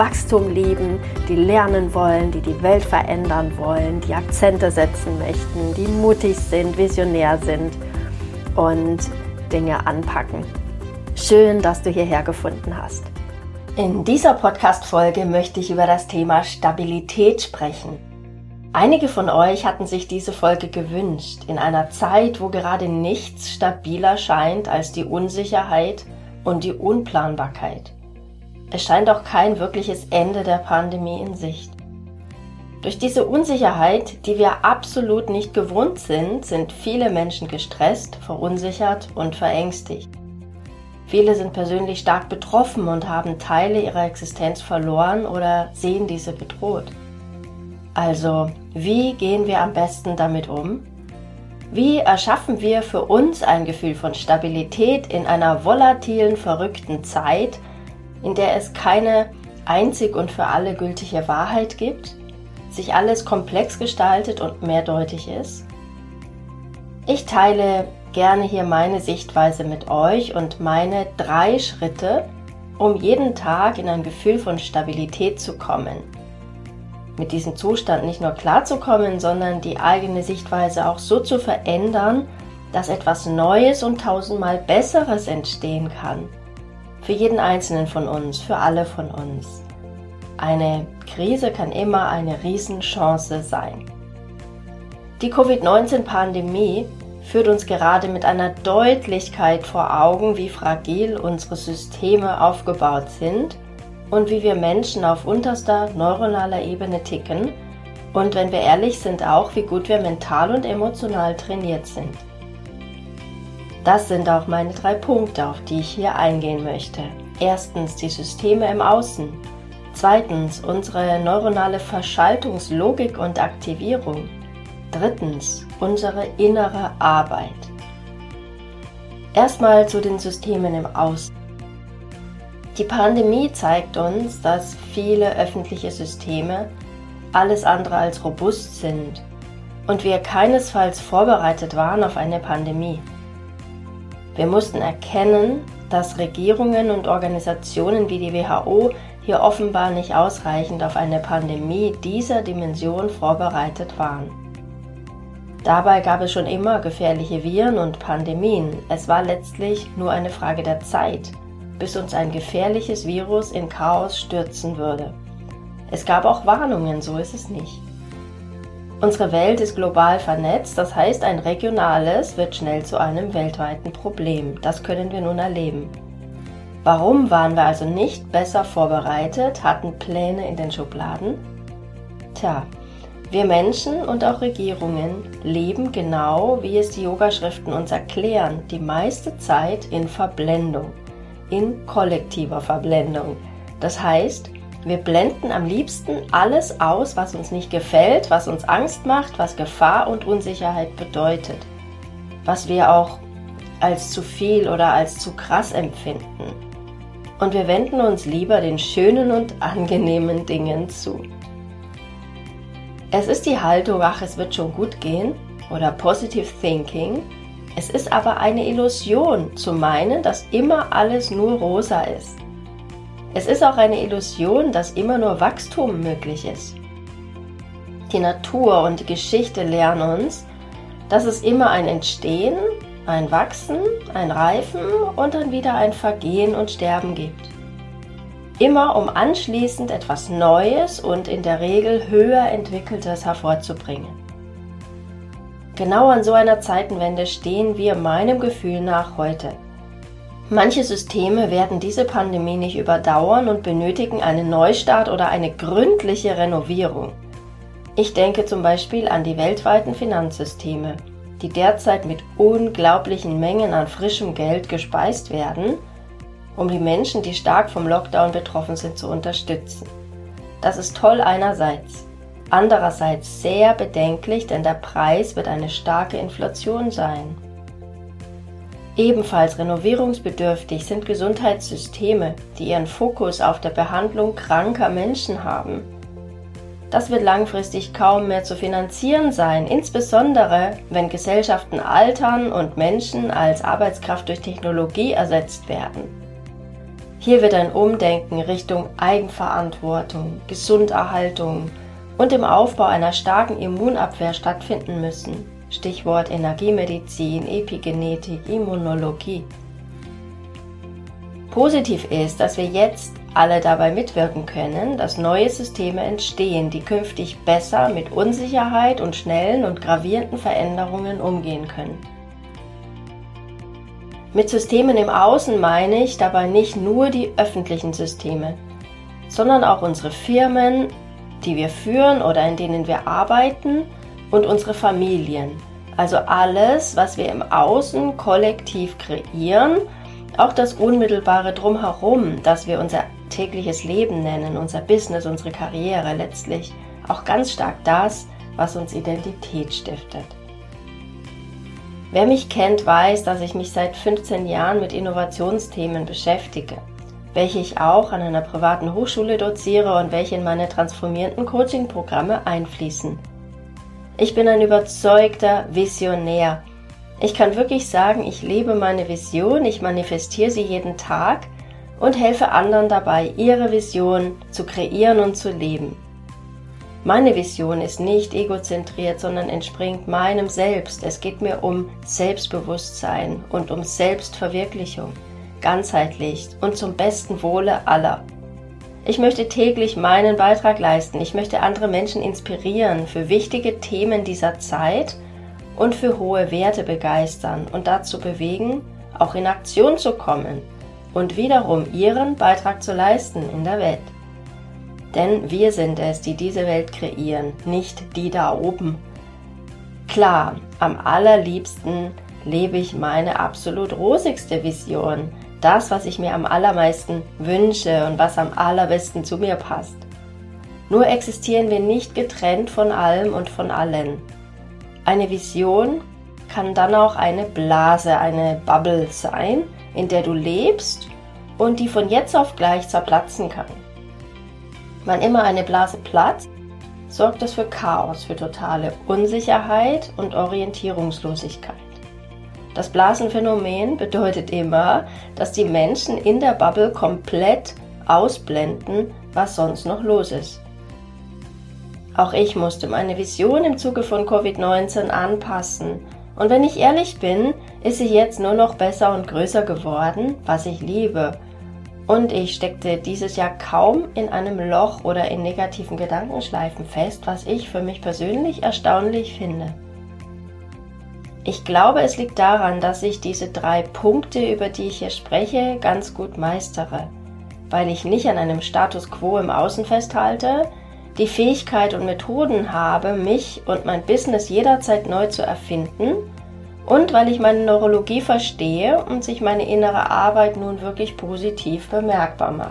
Wachstum lieben, die lernen wollen, die die Welt verändern wollen, die Akzente setzen möchten, die mutig sind, visionär sind und Dinge anpacken. Schön, dass du hierher gefunden hast. In dieser Podcast-Folge möchte ich über das Thema Stabilität sprechen. Einige von euch hatten sich diese Folge gewünscht, in einer Zeit, wo gerade nichts stabiler scheint als die Unsicherheit und die Unplanbarkeit. Es scheint auch kein wirkliches Ende der Pandemie in Sicht. Durch diese Unsicherheit, die wir absolut nicht gewohnt sind, sind viele Menschen gestresst, verunsichert und verängstigt. Viele sind persönlich stark betroffen und haben Teile ihrer Existenz verloren oder sehen diese bedroht. Also, wie gehen wir am besten damit um? Wie erschaffen wir für uns ein Gefühl von Stabilität in einer volatilen, verrückten Zeit, in der es keine einzig und für alle gültige Wahrheit gibt, sich alles komplex gestaltet und mehrdeutig ist? Ich teile gerne hier meine Sichtweise mit euch und meine drei Schritte, um jeden Tag in ein Gefühl von Stabilität zu kommen mit diesem Zustand nicht nur klarzukommen, sondern die eigene Sichtweise auch so zu verändern, dass etwas Neues und tausendmal Besseres entstehen kann. Für jeden Einzelnen von uns, für alle von uns. Eine Krise kann immer eine Riesenchance sein. Die Covid-19-Pandemie führt uns gerade mit einer Deutlichkeit vor Augen, wie fragil unsere Systeme aufgebaut sind – und wie wir Menschen auf unterster neuronaler Ebene ticken und wenn wir ehrlich sind auch, wie gut wir mental und emotional trainiert sind. Das sind auch meine drei Punkte, auf die ich hier eingehen möchte. Erstens die Systeme im Außen. Zweitens unsere neuronale Verschaltungslogik und Aktivierung. Drittens unsere innere Arbeit. Erstmal zu den Systemen im Außen. Die Pandemie zeigt uns, dass viele öffentliche Systeme alles andere als robust sind und wir keinesfalls vorbereitet waren auf eine Pandemie. Wir mussten erkennen, dass Regierungen und Organisationen wie die WHO hier offenbar nicht ausreichend auf eine Pandemie dieser Dimension vorbereitet waren. Dabei gab es schon immer gefährliche Viren und Pandemien. Es war letztlich nur eine Frage der Zeit, bis uns ein gefährliches Virus in Chaos stürzen würde. Es gab auch Warnungen, so ist es nicht. Unsere Welt ist global vernetzt, das heißt ein regionales wird schnell zu einem weltweiten Problem. Das können wir nun erleben. Warum waren wir also nicht besser vorbereitet, hatten Pläne in den Schubladen? Tja, wir Menschen und auch Regierungen leben genau, wie es die Yogaschriften uns erklären, die meiste Zeit in Verblendung in kollektiver Verblendung. Das heißt, wir blenden am liebsten alles aus, was uns nicht gefällt, was uns Angst macht, was Gefahr und Unsicherheit bedeutet, was wir auch als zu viel oder als zu krass empfinden. Und wir wenden uns lieber den schönen und angenehmen Dingen zu. Es ist die Haltung, ach, es wird schon gut gehen oder Positive Thinking, es ist aber eine Illusion zu meinen, dass immer alles nur rosa ist. Es ist auch eine Illusion, dass immer nur Wachstum möglich ist. Die Natur und die Geschichte lernen uns, dass es immer ein Entstehen, ein Wachsen, ein Reifen und dann wieder ein Vergehen und Sterben gibt. Immer um anschließend etwas Neues und in der Regel höher entwickeltes hervorzubringen. Genau an so einer Zeitenwende stehen wir meinem Gefühl nach heute. Manche Systeme werden diese Pandemie nicht überdauern und benötigen einen Neustart oder eine gründliche Renovierung. Ich denke zum Beispiel an die weltweiten Finanzsysteme, die derzeit mit unglaublichen Mengen an frischem Geld gespeist werden, um die Menschen, die stark vom Lockdown betroffen sind, zu unterstützen. Das ist toll einerseits, andererseits sehr bedenklich, denn der Preis wird eine starke Inflation sein. Ebenfalls renovierungsbedürftig sind Gesundheitssysteme, die ihren Fokus auf der Behandlung kranker Menschen haben. Das wird langfristig kaum mehr zu finanzieren sein, insbesondere wenn Gesellschaften altern und Menschen als Arbeitskraft durch Technologie ersetzt werden. Hier wird ein Umdenken Richtung Eigenverantwortung, Gesunderhaltung und dem Aufbau einer starken Immunabwehr stattfinden müssen. Stichwort Energiemedizin, Epigenetik, Immunologie. Positiv ist, dass wir jetzt alle dabei mitwirken können, dass neue Systeme entstehen, die künftig besser mit Unsicherheit und schnellen und gravierenden Veränderungen umgehen können. Mit Systemen im Außen meine ich dabei nicht nur die öffentlichen Systeme, sondern auch unsere Firmen, die wir führen oder in denen wir arbeiten und unsere Familien. Also alles, was wir im Außen kollektiv kreieren, auch das unmittelbare drumherum, das wir unser tägliches Leben nennen, unser Business, unsere Karriere letztlich, auch ganz stark das, was uns Identität stiftet. Wer mich kennt, weiß, dass ich mich seit 15 Jahren mit Innovationsthemen beschäftige, welche ich auch an einer privaten Hochschule doziere und welche in meine transformierenden Coaching-Programme einfließen. Ich bin ein überzeugter Visionär. Ich kann wirklich sagen, ich lebe meine Vision, ich manifestiere sie jeden Tag und helfe anderen dabei, ihre Vision zu kreieren und zu leben. Meine Vision ist nicht egozentriert, sondern entspringt meinem Selbst. Es geht mir um Selbstbewusstsein und um Selbstverwirklichung, ganzheitlich und zum besten Wohle aller. Ich möchte täglich meinen Beitrag leisten. Ich möchte andere Menschen inspirieren, für wichtige Themen dieser Zeit und für hohe Werte begeistern und dazu bewegen, auch in Aktion zu kommen und wiederum ihren Beitrag zu leisten in der Welt. Denn wir sind es, die diese Welt kreieren, nicht die da oben. Klar, am allerliebsten lebe ich meine absolut rosigste Vision, das, was ich mir am allermeisten wünsche und was am allerbesten zu mir passt. Nur existieren wir nicht getrennt von allem und von allen. Eine Vision kann dann auch eine Blase, eine Bubble sein, in der du lebst und die von jetzt auf gleich zerplatzen kann. Wann immer eine Blase platzt, sorgt das für Chaos, für totale Unsicherheit und Orientierungslosigkeit. Das Blasenphänomen bedeutet immer, dass die Menschen in der Bubble komplett ausblenden, was sonst noch los ist. Auch ich musste meine Vision im Zuge von Covid-19 anpassen. Und wenn ich ehrlich bin, ist sie jetzt nur noch besser und größer geworden, was ich liebe. Und ich steckte dieses Jahr kaum in einem Loch oder in negativen Gedankenschleifen fest, was ich für mich persönlich erstaunlich finde. Ich glaube, es liegt daran, dass ich diese drei Punkte, über die ich hier spreche, ganz gut meistere, weil ich nicht an einem Status quo im Außen festhalte, die Fähigkeit und Methoden habe, mich und mein Business jederzeit neu zu erfinden und weil ich meine Neurologie verstehe und sich meine innere Arbeit nun wirklich positiv bemerkbar macht.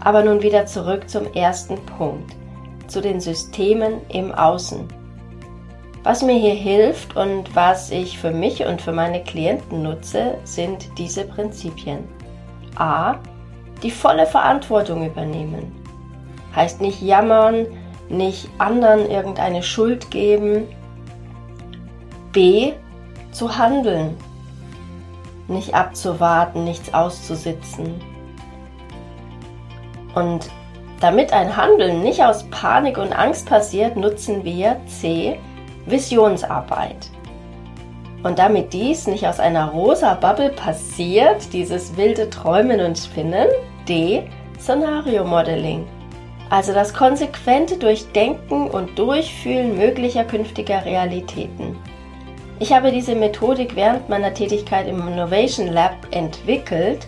Aber nun wieder zurück zum ersten Punkt, zu den Systemen im Außen. Was mir hier hilft und was ich für mich und für meine Klienten nutze, sind diese Prinzipien. A. Die volle Verantwortung übernehmen. Heißt nicht jammern, nicht anderen irgendeine Schuld geben. B. Zu handeln. Nicht abzuwarten, nichts auszusitzen. Und damit ein Handeln nicht aus Panik und Angst passiert, nutzen wir C Visionsarbeit. Und damit dies nicht aus einer rosa Bubble passiert, dieses wilde Träumen und Spinnen, D. Szenario Modeling. Also das konsequente Durchdenken und Durchfühlen möglicher künftiger Realitäten. Ich habe diese Methodik während meiner Tätigkeit im Innovation Lab entwickelt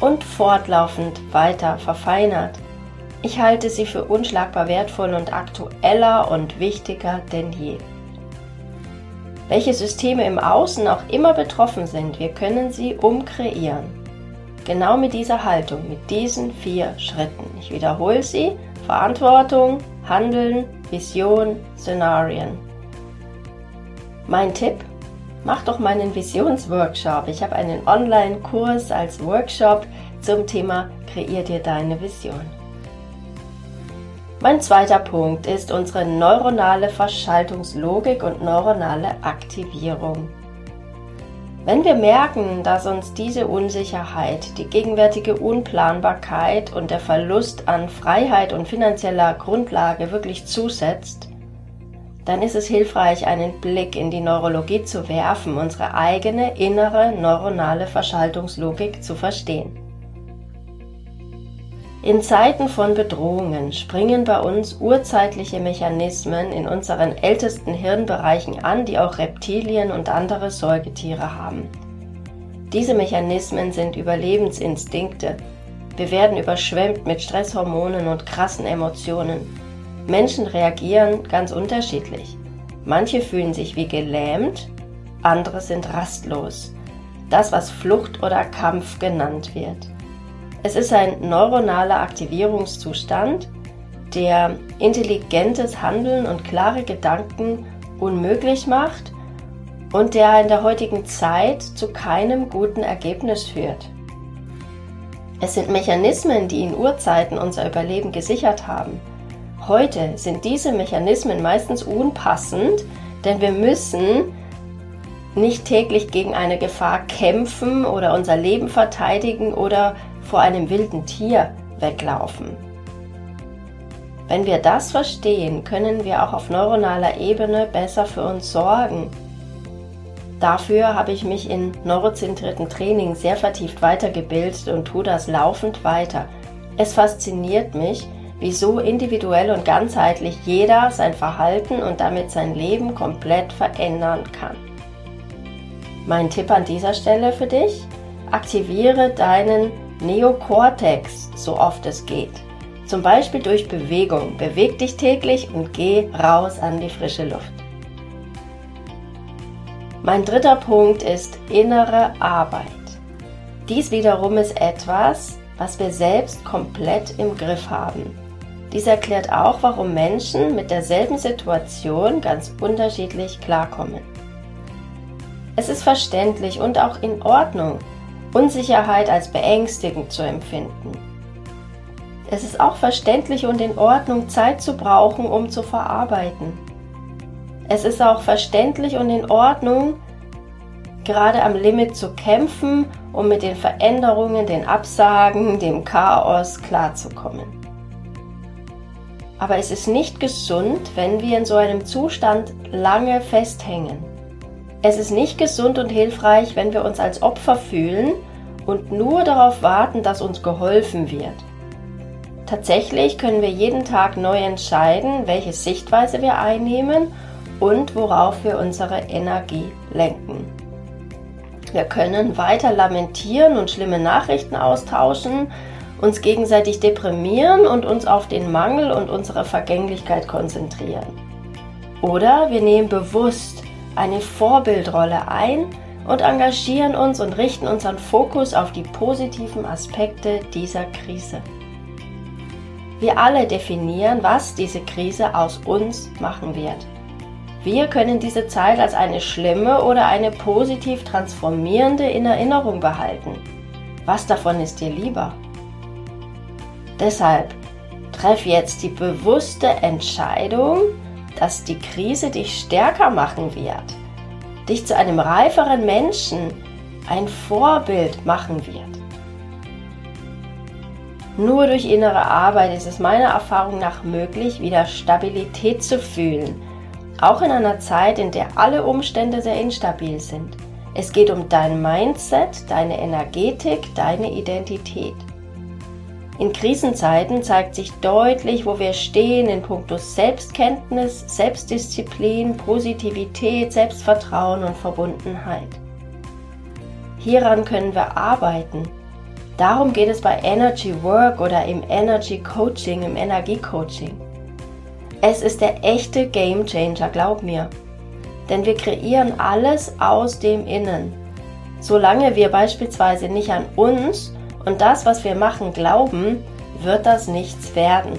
und fortlaufend weiter verfeinert. Ich halte sie für unschlagbar wertvoll und aktueller und wichtiger denn je welche Systeme im Außen auch immer betroffen sind, wir können sie umkreieren. Genau mit dieser Haltung, mit diesen vier Schritten. Ich wiederhole sie Verantwortung, Handeln, Vision, Szenarien. Mein Tipp? Mach doch meinen Visionsworkshop. Ich habe einen Online-Kurs als Workshop zum Thema Kreier dir deine Vision. Mein zweiter Punkt ist unsere neuronale Verschaltungslogik und neuronale Aktivierung. Wenn wir merken, dass uns diese Unsicherheit, die gegenwärtige Unplanbarkeit und der Verlust an Freiheit und finanzieller Grundlage wirklich zusetzt, dann ist es hilfreich, einen Blick in die Neurologie zu werfen, unsere eigene innere neuronale Verschaltungslogik zu verstehen. In Zeiten von Bedrohungen springen bei uns urzeitliche Mechanismen in unseren ältesten Hirnbereichen an, die auch Reptilien und andere Säugetiere haben. Diese Mechanismen sind Überlebensinstinkte. Wir werden überschwemmt mit Stresshormonen und krassen Emotionen. Menschen reagieren ganz unterschiedlich. Manche fühlen sich wie gelähmt, andere sind rastlos. Das, was Flucht oder Kampf genannt wird. Es ist ein neuronaler Aktivierungszustand, der intelligentes Handeln und klare Gedanken unmöglich macht und der in der heutigen Zeit zu keinem guten Ergebnis führt. Es sind Mechanismen, die in Urzeiten unser Überleben gesichert haben. Heute sind diese Mechanismen meistens unpassend, denn wir müssen nicht täglich gegen eine Gefahr kämpfen oder unser Leben verteidigen oder vor einem wilden Tier weglaufen. Wenn wir das verstehen, können wir auch auf neuronaler Ebene besser für uns sorgen. Dafür habe ich mich in neurozentrierten Training sehr vertieft weitergebildet und tue das laufend weiter. Es fasziniert mich, wie so individuell und ganzheitlich jeder sein Verhalten und damit sein Leben komplett verändern kann. Mein Tipp an dieser Stelle für dich, aktiviere deinen Neokortex, so oft es geht. Zum Beispiel durch Bewegung. Beweg dich täglich und geh raus an die frische Luft. Mein dritter Punkt ist innere Arbeit. Dies wiederum ist etwas, was wir selbst komplett im Griff haben. Dies erklärt auch, warum Menschen mit derselben Situation ganz unterschiedlich klarkommen. Es ist verständlich und auch in Ordnung, Unsicherheit als beängstigend zu empfinden. Es ist auch verständlich und in Ordnung, Zeit zu brauchen, um zu verarbeiten. Es ist auch verständlich und in Ordnung, gerade am Limit zu kämpfen, um mit den Veränderungen, den Absagen, dem Chaos klarzukommen. Aber es ist nicht gesund, wenn wir in so einem Zustand lange festhängen. Es ist nicht gesund und hilfreich, wenn wir uns als Opfer fühlen und nur darauf warten, dass uns geholfen wird. Tatsächlich können wir jeden Tag neu entscheiden, welche Sichtweise wir einnehmen und worauf wir unsere Energie lenken. Wir können weiter lamentieren und schlimme Nachrichten austauschen, uns gegenseitig deprimieren und uns auf den Mangel und unsere Vergänglichkeit konzentrieren. Oder wir nehmen bewusst eine Vorbildrolle ein und engagieren uns und richten unseren Fokus auf die positiven Aspekte dieser Krise. Wir alle definieren, was diese Krise aus uns machen wird. Wir können diese Zeit als eine schlimme oder eine positiv transformierende in Erinnerung behalten. Was davon ist dir lieber? Deshalb treff jetzt die bewusste Entscheidung, dass die Krise dich stärker machen wird, dich zu einem reiferen Menschen, ein Vorbild machen wird. Nur durch innere Arbeit ist es meiner Erfahrung nach möglich, wieder Stabilität zu fühlen, auch in einer Zeit, in der alle Umstände sehr instabil sind. Es geht um dein Mindset, deine Energetik, deine Identität. In Krisenzeiten zeigt sich deutlich, wo wir stehen in puncto Selbstkenntnis, Selbstdisziplin, Positivität, Selbstvertrauen und Verbundenheit. Hieran können wir arbeiten. Darum geht es bei Energy Work oder im Energy Coaching, im Energiecoaching. Es ist der echte Game Changer, glaub mir. Denn wir kreieren alles aus dem Innen. Solange wir beispielsweise nicht an uns und das, was wir machen, glauben, wird das nichts werden.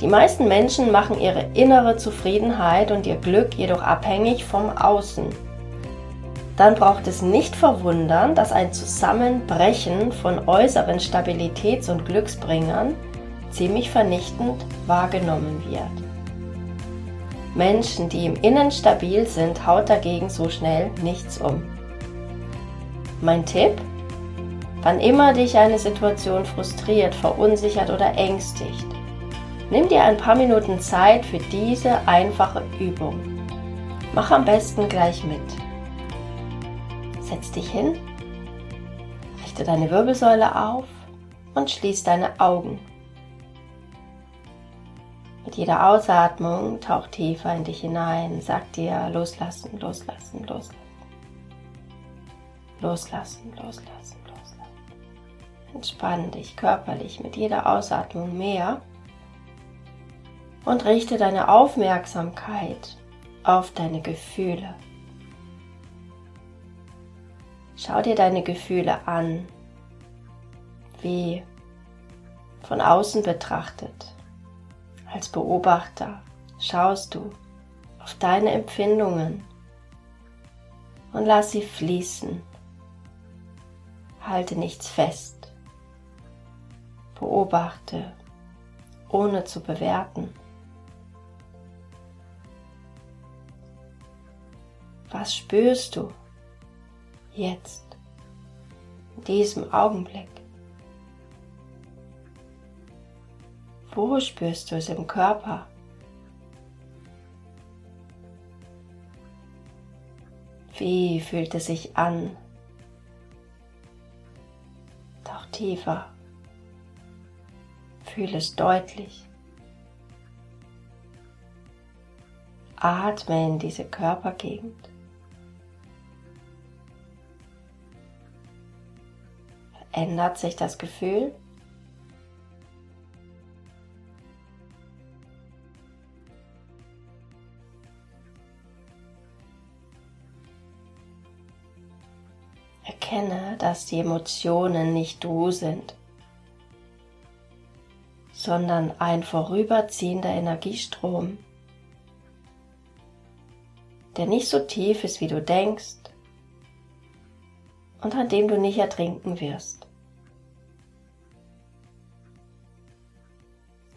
Die meisten Menschen machen ihre innere Zufriedenheit und ihr Glück jedoch abhängig vom Außen. Dann braucht es nicht verwundern, dass ein Zusammenbrechen von äußeren Stabilitäts- und Glücksbringern ziemlich vernichtend wahrgenommen wird. Menschen, die im Innen stabil sind, haut dagegen so schnell nichts um. Mein Tipp? Wann immer dich eine Situation frustriert, verunsichert oder ängstigt, nimm dir ein paar Minuten Zeit für diese einfache Übung. Mach am besten gleich mit. Setz dich hin, richte deine Wirbelsäule auf und schließ deine Augen. Mit jeder Ausatmung tauch tiefer in dich hinein, sag dir loslassen, loslassen. Loslassen, loslassen, loslassen. Entspann dich körperlich mit jeder Ausatmung mehr und richte deine Aufmerksamkeit auf deine Gefühle. Schau dir deine Gefühle an, wie von außen betrachtet. Als Beobachter schaust du auf deine Empfindungen und lass sie fließen. Halte nichts fest. Beobachte, ohne zu bewerten. Was spürst du jetzt, in diesem Augenblick? Wo spürst du es im Körper? Wie fühlt es sich an? Tauch tiefer. Fühl es deutlich. Atme in diese Körpergegend. Verändert sich das Gefühl? Erkenne, dass die Emotionen nicht du sind, sondern ein vorüberziehender Energiestrom, der nicht so tief ist, wie du denkst und an dem du nicht ertrinken wirst.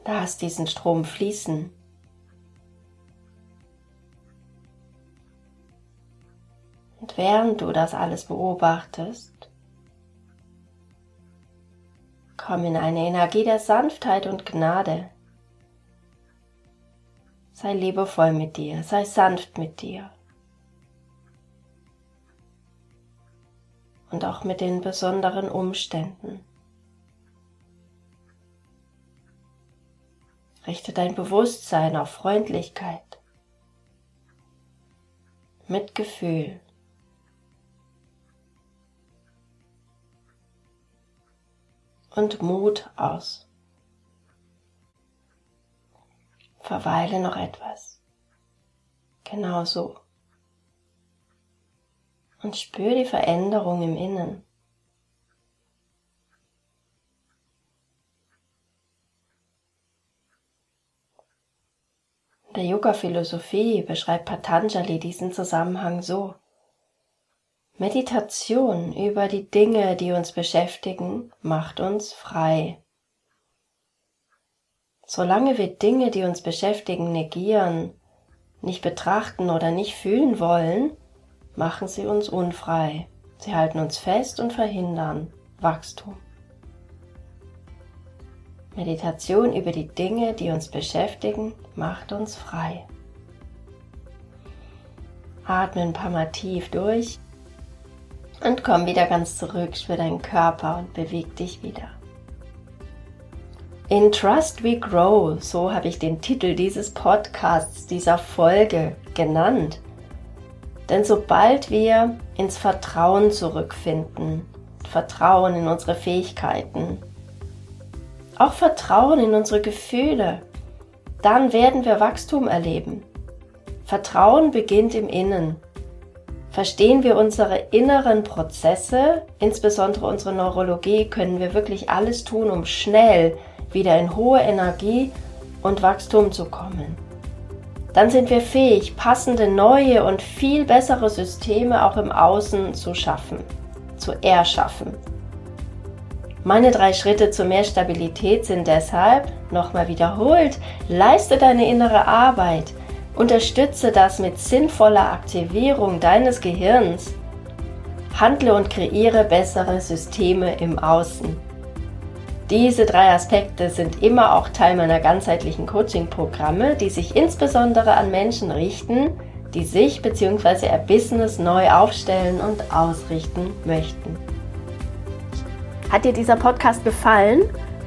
Lass diesen Strom fließen. Und während du das alles beobachtest, komm in eine Energie der Sanftheit und Gnade. Sei liebevoll mit dir, sei sanft mit dir. Und auch mit den besonderen Umständen. Richte dein Bewusstsein auf Freundlichkeit, Mitgefühl und Mut aus. Verweile noch etwas. Genau so. Und spür die Veränderung im Innen. In der Yoga-Philosophie beschreibt Patanjali diesen Zusammenhang so. Meditation über die Dinge, die uns beschäftigen, macht uns frei. Solange wir Dinge, die uns beschäftigen, negieren, nicht betrachten oder nicht fühlen wollen, machen sie uns unfrei. Sie halten uns fest und verhindern Wachstum. Meditation über die Dinge, die uns beschäftigen, macht uns frei. Atme ein paar Mal tief durch und komm wieder ganz zurück, spür deinen Körper und beweg dich wieder. In Trust We Grow, so habe ich den Titel dieses Podcasts, dieser Folge genannt. Denn sobald wir ins Vertrauen zurückfinden, Vertrauen in unsere Fähigkeiten, auch Vertrauen in unsere Gefühle, dann werden wir Wachstum erleben. Vertrauen beginnt im Innen. Verstehen wir unsere inneren Prozesse, insbesondere unsere Neurologie, können wir wirklich alles tun, um schnell wieder in hohe Energie und Wachstum zu kommen. Dann sind wir fähig, passende neue und viel bessere Systeme auch im Außen zu schaffen, zu erschaffen. Meine drei Schritte zu mehr Stabilität sind deshalb, nochmal wiederholt, leiste deine innere Arbeit, unterstütze das mit sinnvoller Aktivierung deines Gehirns, handle und kreiere bessere Systeme im Außen. Diese drei Aspekte sind immer auch Teil meiner ganzheitlichen Coaching-Programme, die sich insbesondere an Menschen richten, die sich bzw. ihr Business neu aufstellen und ausrichten möchten. Hat dir dieser Podcast gefallen?